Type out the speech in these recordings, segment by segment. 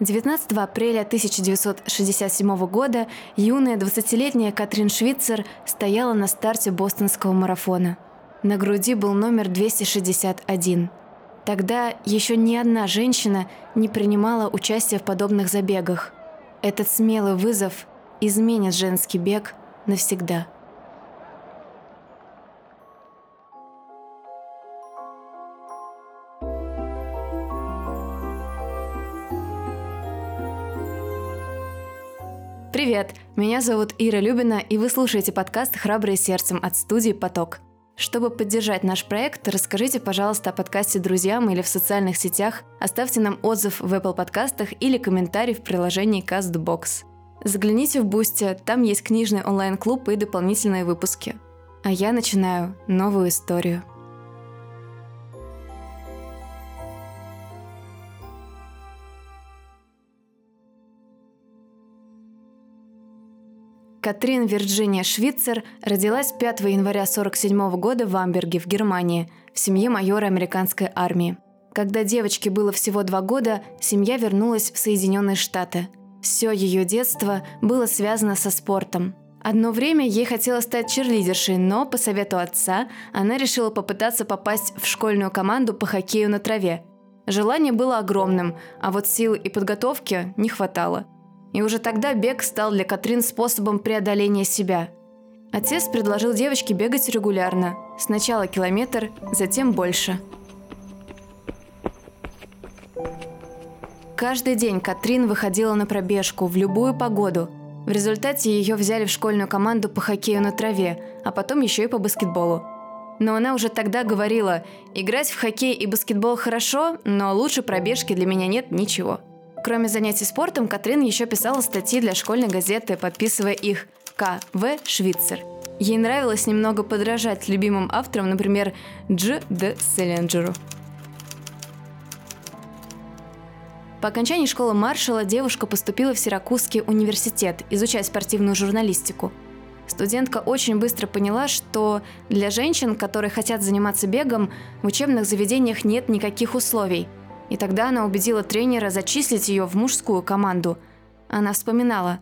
19 апреля 1967 года юная 20-летняя Катрин Швицер стояла на старте бостонского марафона. На груди был номер 261. Тогда еще ни одна женщина не принимала участие в подобных забегах. Этот смелый вызов изменит женский бег навсегда. Привет! Меня зовут Ира Любина, и вы слушаете подкаст «Храбрые сердцем» от студии «Поток». Чтобы поддержать наш проект, расскажите, пожалуйста, о подкасте друзьям или в социальных сетях, оставьте нам отзыв в Apple подкастах или комментарий в приложении CastBox. Загляните в Boosty, там есть книжный онлайн-клуб и дополнительные выпуски. А я начинаю новую историю. Катрин Вирджиния Швицер родилась 5 января 1947 года в Амберге, в Германии, в семье майора американской армии. Когда девочке было всего два года, семья вернулась в Соединенные Штаты. Все ее детство было связано со спортом. Одно время ей хотелось стать черлидершей, но по совету отца она решила попытаться попасть в школьную команду по хоккею на траве. Желание было огромным, а вот сил и подготовки не хватало – и уже тогда бег стал для Катрин способом преодоления себя. Отец предложил девочке бегать регулярно. Сначала километр, затем больше. Каждый день Катрин выходила на пробежку в любую погоду. В результате ее взяли в школьную команду по хоккею на траве, а потом еще и по баскетболу. Но она уже тогда говорила, играть в хоккей и баскетбол хорошо, но лучше пробежки для меня нет ничего. Кроме занятий спортом, Катрин еще писала статьи для школьной газеты, подписывая их «К.В. Швицер». Ей нравилось немного подражать любимым авторам, например, Дж. Д. Селлинджеру. По окончании школы маршала девушка поступила в Сиракузский университет изучать спортивную журналистику. Студентка очень быстро поняла, что для женщин, которые хотят заниматься бегом, в учебных заведениях нет никаких условий – и тогда она убедила тренера зачислить ее в мужскую команду. Она вспоминала.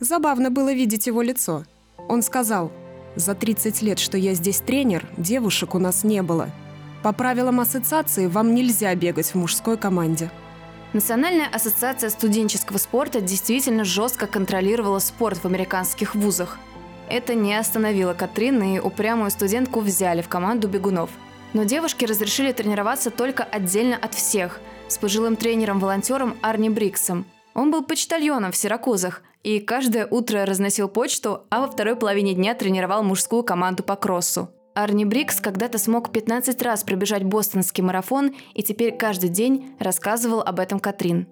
Забавно было видеть его лицо. Он сказал, «За 30 лет, что я здесь тренер, девушек у нас не было. По правилам ассоциации вам нельзя бегать в мужской команде». Национальная ассоциация студенческого спорта действительно жестко контролировала спорт в американских вузах. Это не остановило Катрин, и упрямую студентку взяли в команду бегунов. Но девушке разрешили тренироваться только отдельно от всех – с пожилым тренером-волонтером Арни Бриксом. Он был почтальоном в Сиракузах и каждое утро разносил почту, а во второй половине дня тренировал мужскую команду по кроссу. Арни Брикс когда-то смог 15 раз пробежать бостонский марафон и теперь каждый день рассказывал об этом Катрин.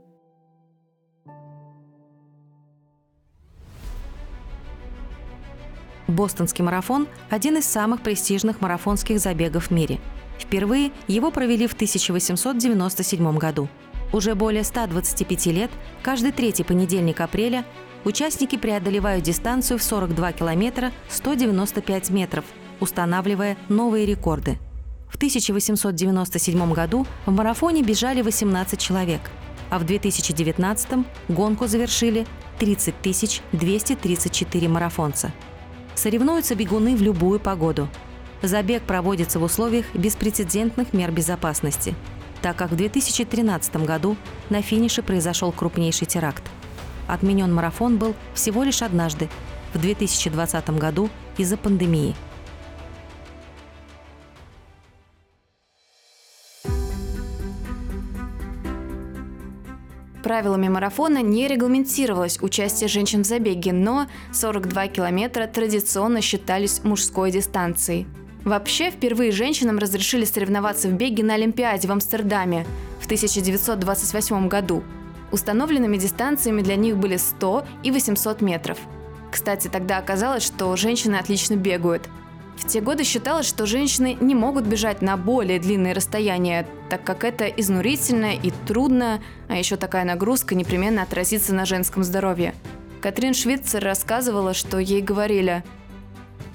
Бостонский марафон – один из самых престижных марафонских забегов в мире – Впервые его провели в 1897 году. Уже более 125 лет, каждый третий понедельник апреля участники преодолевают дистанцию в 42 километра 195 метров, устанавливая новые рекорды. В 1897 году в марафоне бежали 18 человек, а в 2019 гонку завершили 30 234 марафонца. Соревнуются бегуны в любую погоду – Забег проводится в условиях беспрецедентных мер безопасности, так как в 2013 году на финише произошел крупнейший теракт. Отменен марафон был всего лишь однажды, в 2020 году из-за пандемии. Правилами марафона не регламентировалось участие женщин в забеге, но 42 километра традиционно считались мужской дистанцией. Вообще, впервые женщинам разрешили соревноваться в беге на Олимпиаде в Амстердаме в 1928 году. Установленными дистанциями для них были 100 и 800 метров. Кстати, тогда оказалось, что женщины отлично бегают. В те годы считалось, что женщины не могут бежать на более длинные расстояния, так как это изнурительно и трудно, а еще такая нагрузка непременно отразится на женском здоровье. Катрин Швицер рассказывала, что ей говорили –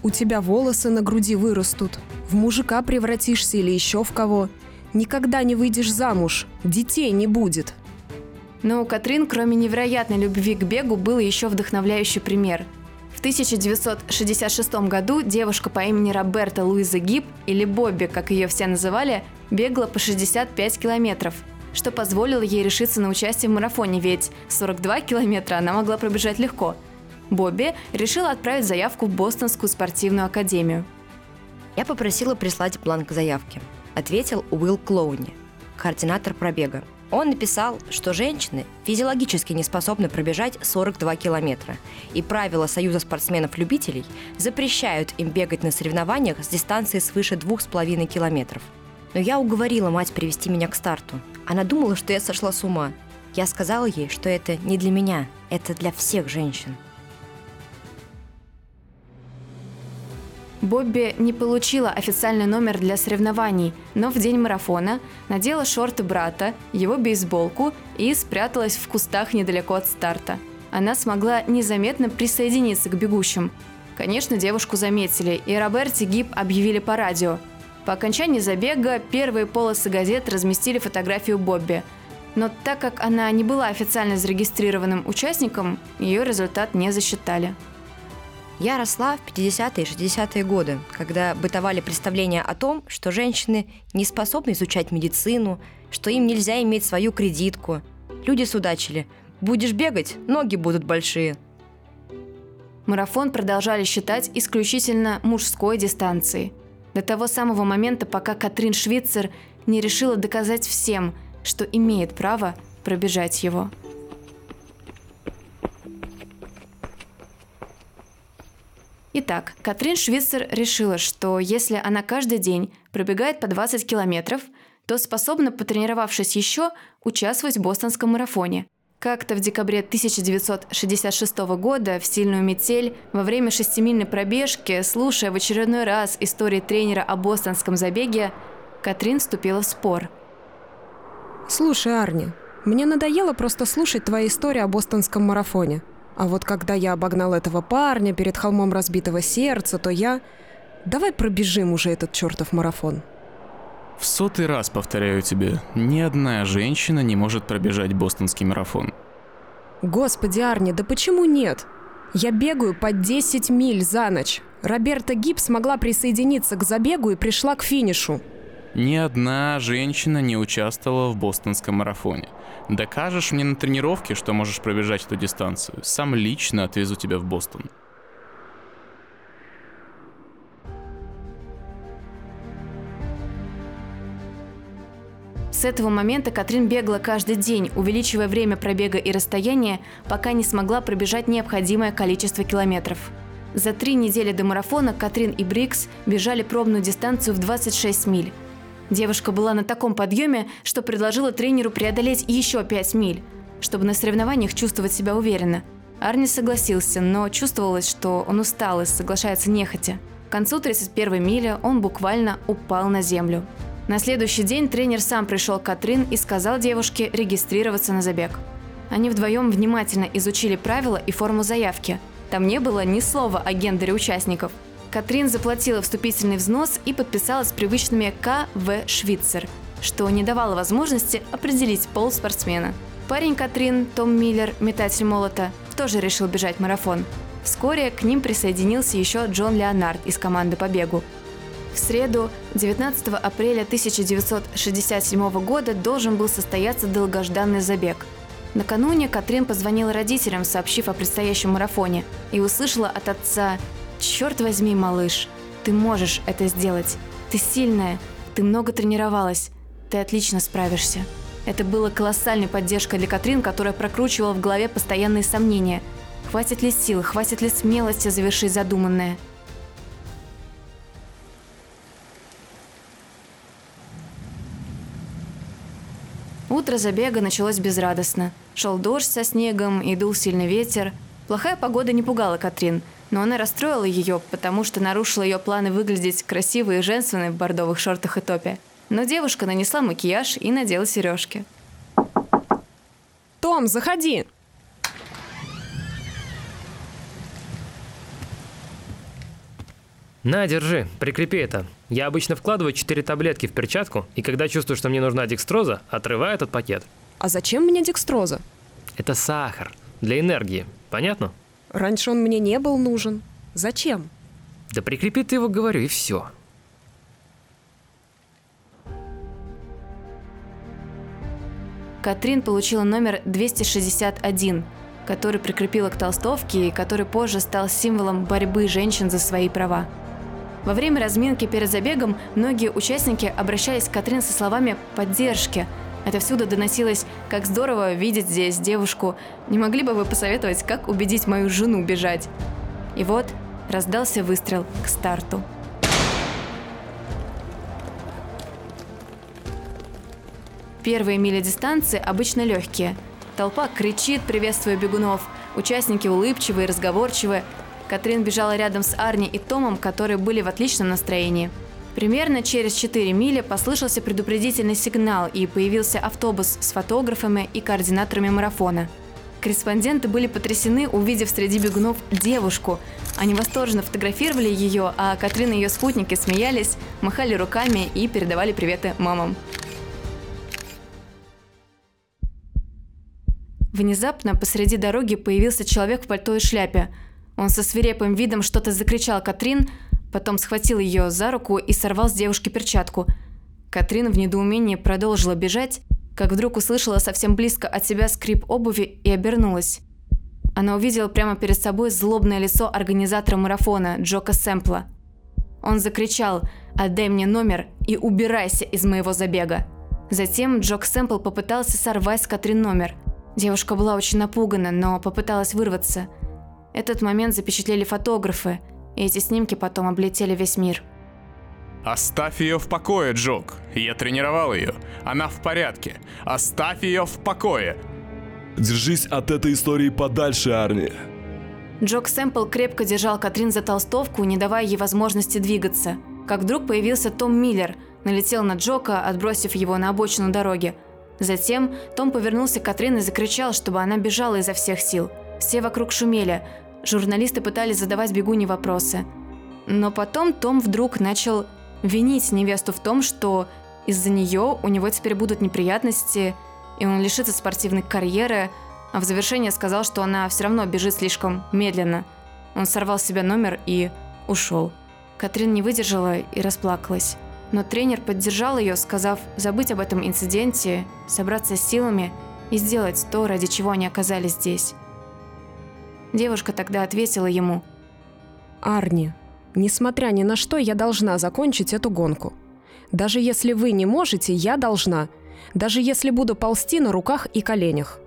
у тебя волосы на груди вырастут, в мужика превратишься или еще в кого. Никогда не выйдешь замуж, детей не будет. Но у Катрин, кроме невероятной любви к бегу, был еще вдохновляющий пример. В 1966 году девушка по имени Роберта Луиза Гиб, или Бобби, как ее все называли, бегала по 65 километров, что позволило ей решиться на участие в марафоне, ведь 42 километра она могла пробежать легко. Бобби решила отправить заявку в Бостонскую спортивную академию. Я попросила прислать бланк заявки. Ответил Уилл Клоуни, координатор пробега. Он написал, что женщины физиологически не способны пробежать 42 километра, и правила Союза спортсменов-любителей запрещают им бегать на соревнованиях с дистанцией свыше 2,5 километров. Но я уговорила мать привести меня к старту. Она думала, что я сошла с ума. Я сказала ей, что это не для меня, это для всех женщин. Бобби не получила официальный номер для соревнований, но в день марафона надела шорты брата, его бейсболку и спряталась в кустах недалеко от старта. Она смогла незаметно присоединиться к бегущим. Конечно, девушку заметили, и Роберти Гиб объявили по радио. По окончании забега первые полосы газет разместили фотографию Бобби. Но так как она не была официально зарегистрированным участником, ее результат не засчитали. Я росла в 50-е и 60-е годы, когда бытовали представления о том, что женщины не способны изучать медицину, что им нельзя иметь свою кредитку. Люди судачили. Будешь бегать, ноги будут большие. Марафон продолжали считать исключительно мужской дистанцией. До того самого момента, пока Катрин Швейцер не решила доказать всем, что имеет право пробежать его. Итак, Катрин Швейцер решила, что если она каждый день пробегает по 20 километров, то способна, потренировавшись еще, участвовать в бостонском марафоне. Как-то в декабре 1966 года в сильную метель во время шестимильной пробежки, слушая в очередной раз истории тренера о бостонском забеге, Катрин вступила в спор. Слушай, Арни, мне надоело просто слушать твои истории о бостонском марафоне – а вот когда я обогнал этого парня перед холмом разбитого сердца, то я... Давай пробежим уже этот чертов марафон. В сотый раз повторяю тебе, ни одна женщина не может пробежать бостонский марафон. Господи, Арни, да почему нет? Я бегаю по 10 миль за ночь. Роберта Гиб смогла присоединиться к забегу и пришла к финишу. Ни одна женщина не участвовала в бостонском марафоне. Докажешь мне на тренировке, что можешь пробежать эту дистанцию. Сам лично отвезу тебя в Бостон. С этого момента Катрин бегала каждый день, увеличивая время пробега и расстояние, пока не смогла пробежать необходимое количество километров. За три недели до марафона Катрин и Брикс бежали пробную дистанцию в 26 миль. Девушка была на таком подъеме, что предложила тренеру преодолеть еще 5 миль, чтобы на соревнованиях чувствовать себя уверенно. Арни согласился, но чувствовалось, что он устал и соглашается нехотя. К концу 31 мили он буквально упал на землю. На следующий день тренер сам пришел к Катрин и сказал девушке регистрироваться на забег. Они вдвоем внимательно изучили правила и форму заявки. Там не было ни слова о гендере участников – Катрин заплатила вступительный взнос и подписалась с привычными К.В. Швейцер, что не давало возможности определить пол спортсмена. Парень Катрин, Том Миллер, метатель молота, тоже решил бежать марафон. Вскоре к ним присоединился еще Джон Леонард из команды по бегу. В среду, 19 апреля 1967 года, должен был состояться долгожданный забег. Накануне Катрин позвонила родителям, сообщив о предстоящем марафоне, и услышала от отца Черт возьми, малыш, ты можешь это сделать. Ты сильная, ты много тренировалась, ты отлично справишься. Это было колоссальной поддержкой для Катрин, которая прокручивала в голове постоянные сомнения. Хватит ли сил, хватит ли смелости завершить задуманное? Утро забега началось безрадостно. Шел дождь со снегом и дул сильный ветер. Плохая погода не пугала Катрин – но она расстроила ее, потому что нарушила ее планы выглядеть красивой и женственной в бордовых шортах и топе. Но девушка нанесла макияж и надела сережки. «Том, заходи!» На, держи, прикрепи это. Я обычно вкладываю 4 таблетки в перчатку, и когда чувствую, что мне нужна декстроза, отрываю этот пакет. А зачем мне декстроза? Это сахар. Для энергии. Понятно? Раньше он мне не был нужен. Зачем? Да прикрепи ты его, говорю, и все. Катрин получила номер 261, который прикрепила к толстовке и который позже стал символом борьбы женщин за свои права. Во время разминки перед забегом многие участники обращались к Катрин со словами поддержки. Отовсюду доносилось «Как здорово видеть здесь девушку! Не могли бы вы посоветовать, как убедить мою жену бежать?» И вот раздался выстрел к старту. Первые мили дистанции обычно легкие. Толпа кричит, приветствуя бегунов. Участники улыбчивые, разговорчивые. Катрин бежала рядом с Арни и Томом, которые были в отличном настроении. Примерно через 4 мили послышался предупредительный сигнал и появился автобус с фотографами и координаторами марафона. Корреспонденты были потрясены, увидев среди бегунов девушку. Они восторженно фотографировали ее, а Катрин и ее спутники смеялись, махали руками и передавали приветы мамам. Внезапно посреди дороги появился человек в пальто и шляпе. Он со свирепым видом что-то закричал Катрин, потом схватил ее за руку и сорвал с девушки перчатку. Катрин в недоумении продолжила бежать, как вдруг услышала совсем близко от себя скрип обуви и обернулась. Она увидела прямо перед собой злобное лицо организатора марафона Джока Сэмпла. Он закричал «Отдай мне номер и убирайся из моего забега». Затем Джок Сэмпл попытался сорвать с Катрин номер – Девушка была очень напугана, но попыталась вырваться. Этот момент запечатлели фотографы, и эти снимки потом облетели весь мир. Оставь ее в покое, Джок. Я тренировал ее. Она в порядке. Оставь ее в покое. Держись от этой истории подальше, Арни. Джок Сэмпл крепко держал Катрин за толстовку, не давая ей возможности двигаться. Как вдруг появился Том Миллер, налетел на Джока, отбросив его на обочину дороги. Затем Том повернулся к Катрин и закричал, чтобы она бежала изо всех сил. Все вокруг шумели. Журналисты пытались задавать бегуне вопросы. Но потом Том вдруг начал винить невесту в том, что из-за нее у него теперь будут неприятности, и он лишится спортивной карьеры, а в завершение сказал, что она все равно бежит слишком медленно. Он сорвал с себя номер и ушел. Катрин не выдержала и расплакалась. Но тренер поддержал ее, сказав забыть об этом инциденте, собраться с силами и сделать то, ради чего они оказались здесь. Девушка тогда ответила ему. «Арни, несмотря ни на что, я должна закончить эту гонку. Даже если вы не можете, я должна. Даже если буду ползти на руках и коленях.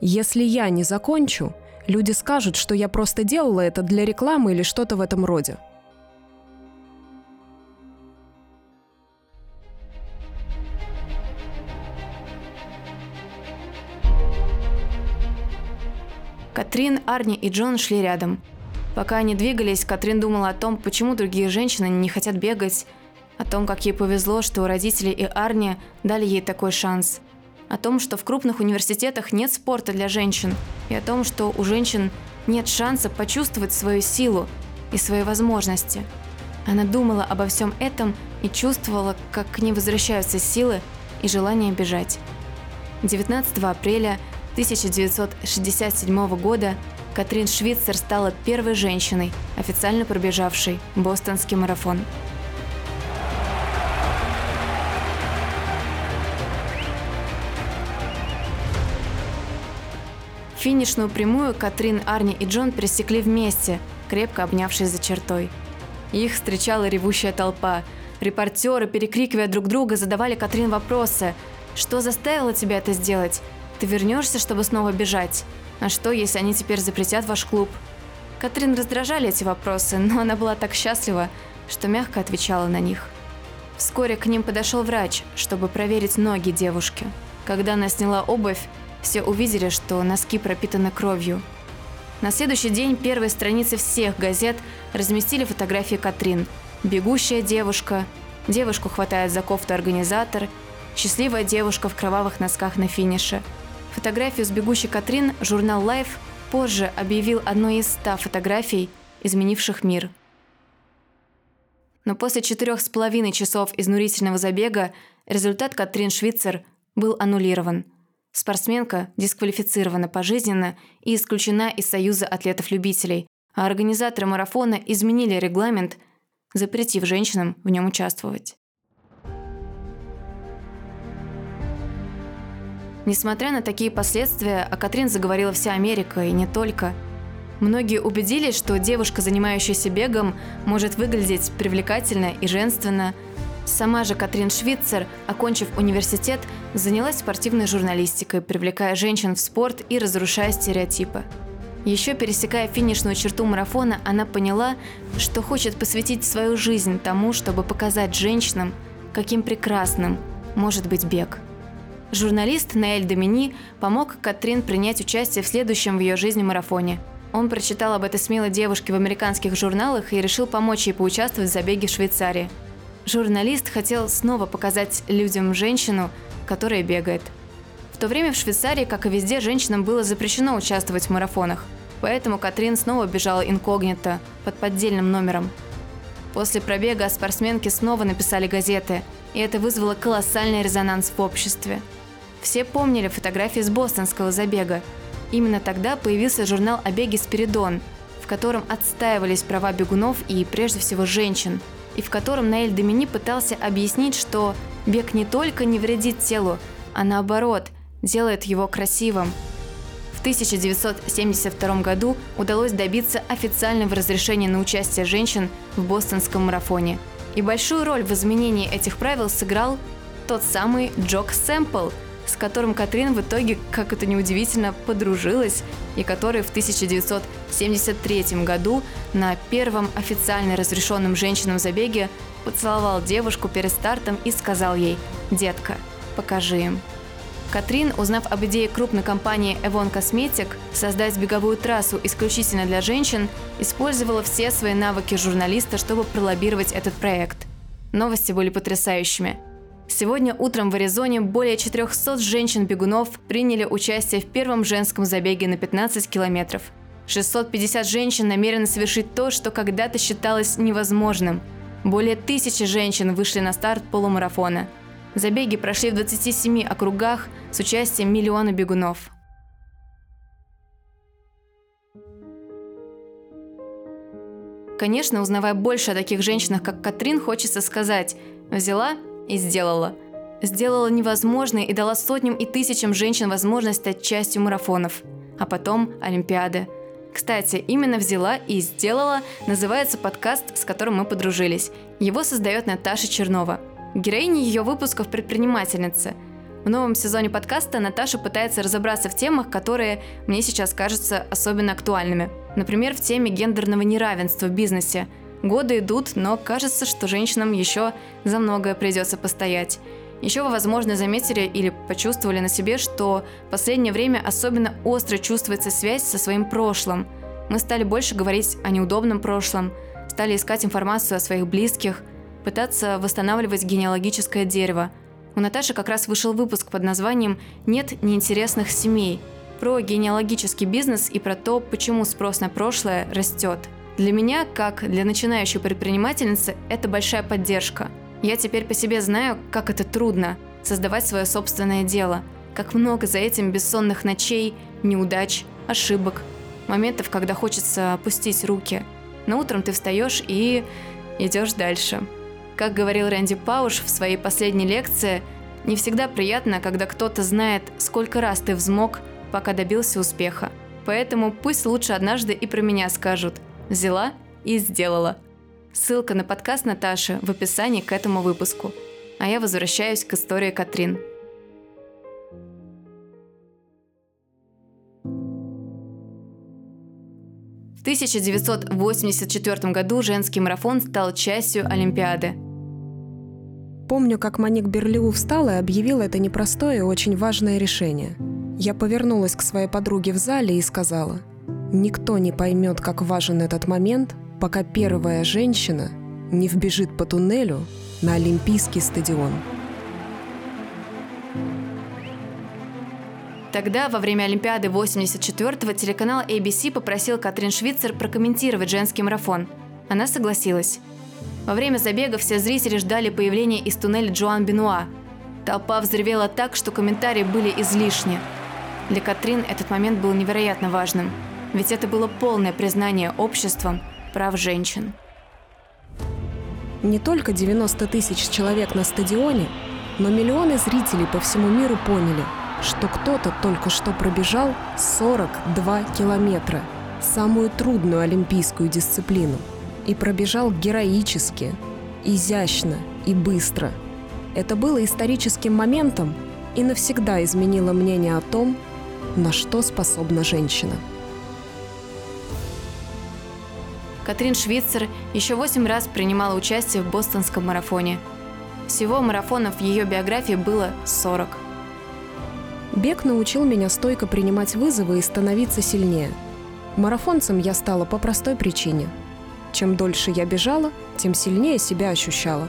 Если я не закончу, люди скажут, что я просто делала это для рекламы или что-то в этом роде. Катрин, Арни и Джон шли рядом. Пока они двигались, Катрин думала о том, почему другие женщины не хотят бегать, о том, как ей повезло, что родители и Арни дали ей такой шанс, о том, что в крупных университетах нет спорта для женщин, и о том, что у женщин нет шанса почувствовать свою силу и свои возможности. Она думала обо всем этом и чувствовала, как к ней возвращаются силы и желание бежать. 19 апреля 1967 года Катрин Швейцер стала первой женщиной, официально пробежавшей бостонский марафон. Финишную прямую Катрин, Арни и Джон пересекли вместе, крепко обнявшись за чертой. Их встречала ревущая толпа. Репортеры, перекрикивая друг друга, задавали Катрин вопросы. «Что заставило тебя это сделать? Ты вернешься, чтобы снова бежать? А что, если они теперь запретят ваш клуб? Катрин раздражали эти вопросы, но она была так счастлива, что мягко отвечала на них. Вскоре к ним подошел врач, чтобы проверить ноги девушки. Когда она сняла обувь, все увидели, что носки пропитаны кровью. На следующий день первые страницы всех газет разместили фотографии Катрин. Бегущая девушка, девушку хватает за кофту организатор, счастливая девушка в кровавых носках на финише – Фотографию с бегущей Катрин журнал Life позже объявил одной из ста фотографий, изменивших мир. Но после четырех с половиной часов изнурительного забега результат Катрин Швейцер был аннулирован. Спортсменка дисквалифицирована пожизненно и исключена из Союза атлетов-любителей, а организаторы марафона изменили регламент, запретив женщинам в нем участвовать. Несмотря на такие последствия, о Катрин заговорила вся Америка и не только. Многие убедились, что девушка, занимающаяся бегом, может выглядеть привлекательно и женственно. Сама же Катрин Швицер, окончив университет, занялась спортивной журналистикой, привлекая женщин в спорт и разрушая стереотипы. Еще пересекая финишную черту марафона, она поняла, что хочет посвятить свою жизнь тому, чтобы показать женщинам, каким прекрасным может быть бег. Журналист Наэль Домини помог Катрин принять участие в следующем в ее жизни марафоне. Он прочитал об этой смелой девушке в американских журналах и решил помочь ей поучаствовать в забеге в Швейцарии. Журналист хотел снова показать людям женщину, которая бегает. В то время в Швейцарии, как и везде, женщинам было запрещено участвовать в марафонах. Поэтому Катрин снова бежала инкогнито, под поддельным номером. После пробега спортсменки снова написали газеты, и это вызвало колоссальный резонанс в обществе – все помнили фотографии с бостонского забега. Именно тогда появился журнал о беге «Спиридон», в котором отстаивались права бегунов и, прежде всего, женщин, и в котором Наэль Домини пытался объяснить, что бег не только не вредит телу, а наоборот, делает его красивым. В 1972 году удалось добиться официального разрешения на участие женщин в бостонском марафоне. И большую роль в изменении этих правил сыграл тот самый Джок Сэмпл – с которым Катрин в итоге, как это неудивительно, подружилась, и который в 1973 году на первом официально разрешенном женщинам забеге поцеловал девушку перед стартом и сказал ей «Детка, покажи им». Катрин, узнав об идее крупной компании Avon Cosmetic создать беговую трассу исключительно для женщин, использовала все свои навыки журналиста, чтобы пролоббировать этот проект. Новости были потрясающими – Сегодня утром в Аризоне более 400 женщин-бегунов приняли участие в первом женском забеге на 15 километров. 650 женщин намерены совершить то, что когда-то считалось невозможным. Более тысячи женщин вышли на старт полумарафона. Забеги прошли в 27 округах с участием миллиона бегунов. Конечно, узнавая больше о таких женщинах, как Катрин, хочется сказать «взяла и сделала. Сделала невозможное и дала сотням и тысячам женщин возможность стать частью марафонов. А потом Олимпиады. Кстати, именно «Взяла и сделала» называется подкаст, с которым мы подружились. Его создает Наташа Чернова. Героиня ее выпусков – предпринимательница. В новом сезоне подкаста Наташа пытается разобраться в темах, которые мне сейчас кажутся особенно актуальными. Например, в теме гендерного неравенства в бизнесе – Годы идут, но кажется, что женщинам еще за многое придется постоять. Еще вы, возможно, заметили или почувствовали на себе, что в последнее время особенно остро чувствуется связь со своим прошлым. Мы стали больше говорить о неудобном прошлом, стали искать информацию о своих близких, пытаться восстанавливать генеалогическое дерево. У Наташи как раз вышел выпуск под названием «Нет неинтересных семей», про генеалогический бизнес и про то, почему спрос на прошлое растет – для меня, как для начинающей предпринимательницы, это большая поддержка. Я теперь по себе знаю, как это трудно – создавать свое собственное дело, как много за этим бессонных ночей, неудач, ошибок, моментов, когда хочется опустить руки. Но утром ты встаешь и идешь дальше. Как говорил Рэнди Пауш в своей последней лекции, не всегда приятно, когда кто-то знает, сколько раз ты взмок, пока добился успеха. Поэтому пусть лучше однажды и про меня скажут – Взяла и сделала. Ссылка на подкаст Наташи в описании к этому выпуску. А я возвращаюсь к истории Катрин. В 1984 году женский марафон стал частью Олимпиады. Помню, как Маник Берлиу встала и объявила это непростое и очень важное решение. Я повернулась к своей подруге в зале и сказала – Никто не поймет, как важен этот момент, пока первая женщина не вбежит по туннелю на Олимпийский стадион. Тогда, во время Олимпиады 84-го, телеканал ABC попросил Катрин Швицер прокомментировать женский марафон. Она согласилась. Во время забега все зрители ждали появления из туннеля Джоан Бенуа. Толпа взревела так, что комментарии были излишни. Для Катрин этот момент был невероятно важным, ведь это было полное признание обществом прав женщин. Не только 90 тысяч человек на стадионе, но миллионы зрителей по всему миру поняли, что кто-то только что пробежал 42 километра, самую трудную олимпийскую дисциплину, и пробежал героически, изящно и быстро. Это было историческим моментом и навсегда изменило мнение о том, на что способна женщина. Катрин Швейцер еще восемь раз принимала участие в бостонском марафоне. Всего марафонов в ее биографии было 40. Бег научил меня стойко принимать вызовы и становиться сильнее. Марафонцем я стала по простой причине. Чем дольше я бежала, тем сильнее себя ощущала.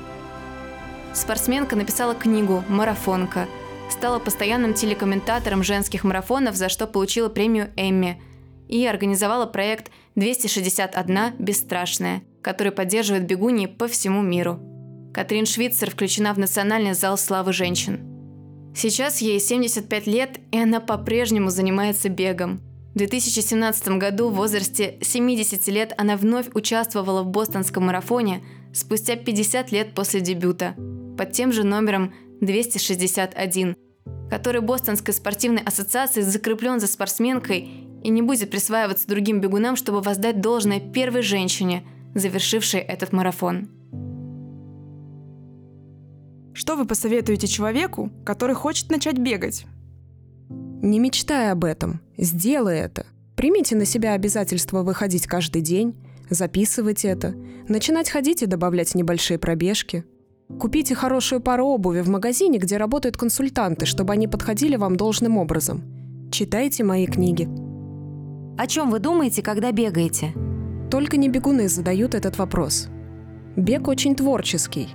Спортсменка написала книгу «Марафонка», стала постоянным телекомментатором женских марафонов, за что получила премию Эмми, и организовала проект «261 Бесстрашная», который поддерживает бегуньи по всему миру. Катрин Швейцер включена в Национальный зал славы женщин. Сейчас ей 75 лет, и она по-прежнему занимается бегом. В 2017 году в возрасте 70 лет она вновь участвовала в бостонском марафоне спустя 50 лет после дебюта под тем же номером 261, который Бостонской спортивной ассоциацией закреплен за спортсменкой и не будет присваиваться другим бегунам, чтобы воздать должное первой женщине, завершившей этот марафон. Что вы посоветуете человеку, который хочет начать бегать? Не мечтай об этом, сделай это. Примите на себя обязательство выходить каждый день, записывать это, начинать ходить и добавлять небольшие пробежки. Купите хорошую пару обуви в магазине, где работают консультанты, чтобы они подходили вам должным образом. Читайте мои книги. О чем вы думаете, когда бегаете? Только не бегуны задают этот вопрос. Бег очень творческий.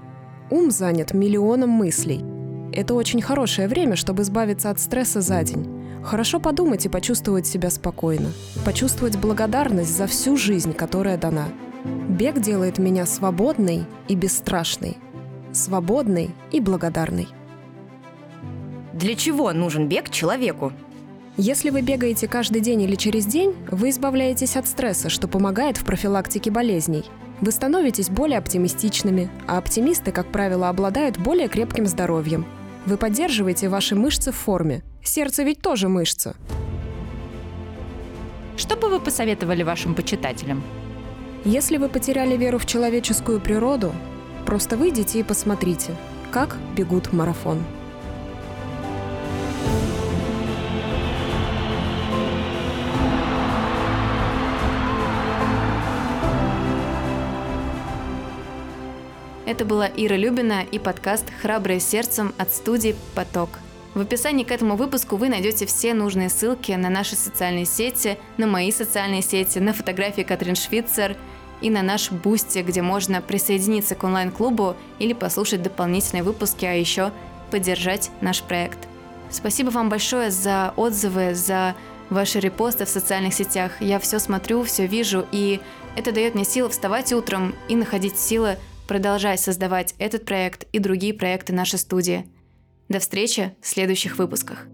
Ум занят миллионом мыслей. Это очень хорошее время, чтобы избавиться от стресса за день. Хорошо подумать и почувствовать себя спокойно. Почувствовать благодарность за всю жизнь, которая дана. Бег делает меня свободной и бесстрашной. Свободной и благодарной. Для чего нужен бег человеку? Если вы бегаете каждый день или через день, вы избавляетесь от стресса, что помогает в профилактике болезней. Вы становитесь более оптимистичными, а оптимисты, как правило, обладают более крепким здоровьем. Вы поддерживаете ваши мышцы в форме. Сердце ведь тоже мышца. Что бы вы посоветовали вашим почитателям? Если вы потеряли веру в человеческую природу, просто выйдите и посмотрите, как бегут марафон. Это была Ира Любина и подкаст «Храброе сердцем» от студии «Поток». В описании к этому выпуску вы найдете все нужные ссылки на наши социальные сети, на мои социальные сети, на фотографии Катрин Швитцер и на наш Boosty, где можно присоединиться к онлайн-клубу или послушать дополнительные выпуски, а еще поддержать наш проект. Спасибо вам большое за отзывы, за ваши репосты в социальных сетях. Я все смотрю, все вижу, и это дает мне силы вставать утром и находить силы продолжать создавать этот проект и другие проекты нашей студии. До встречи в следующих выпусках.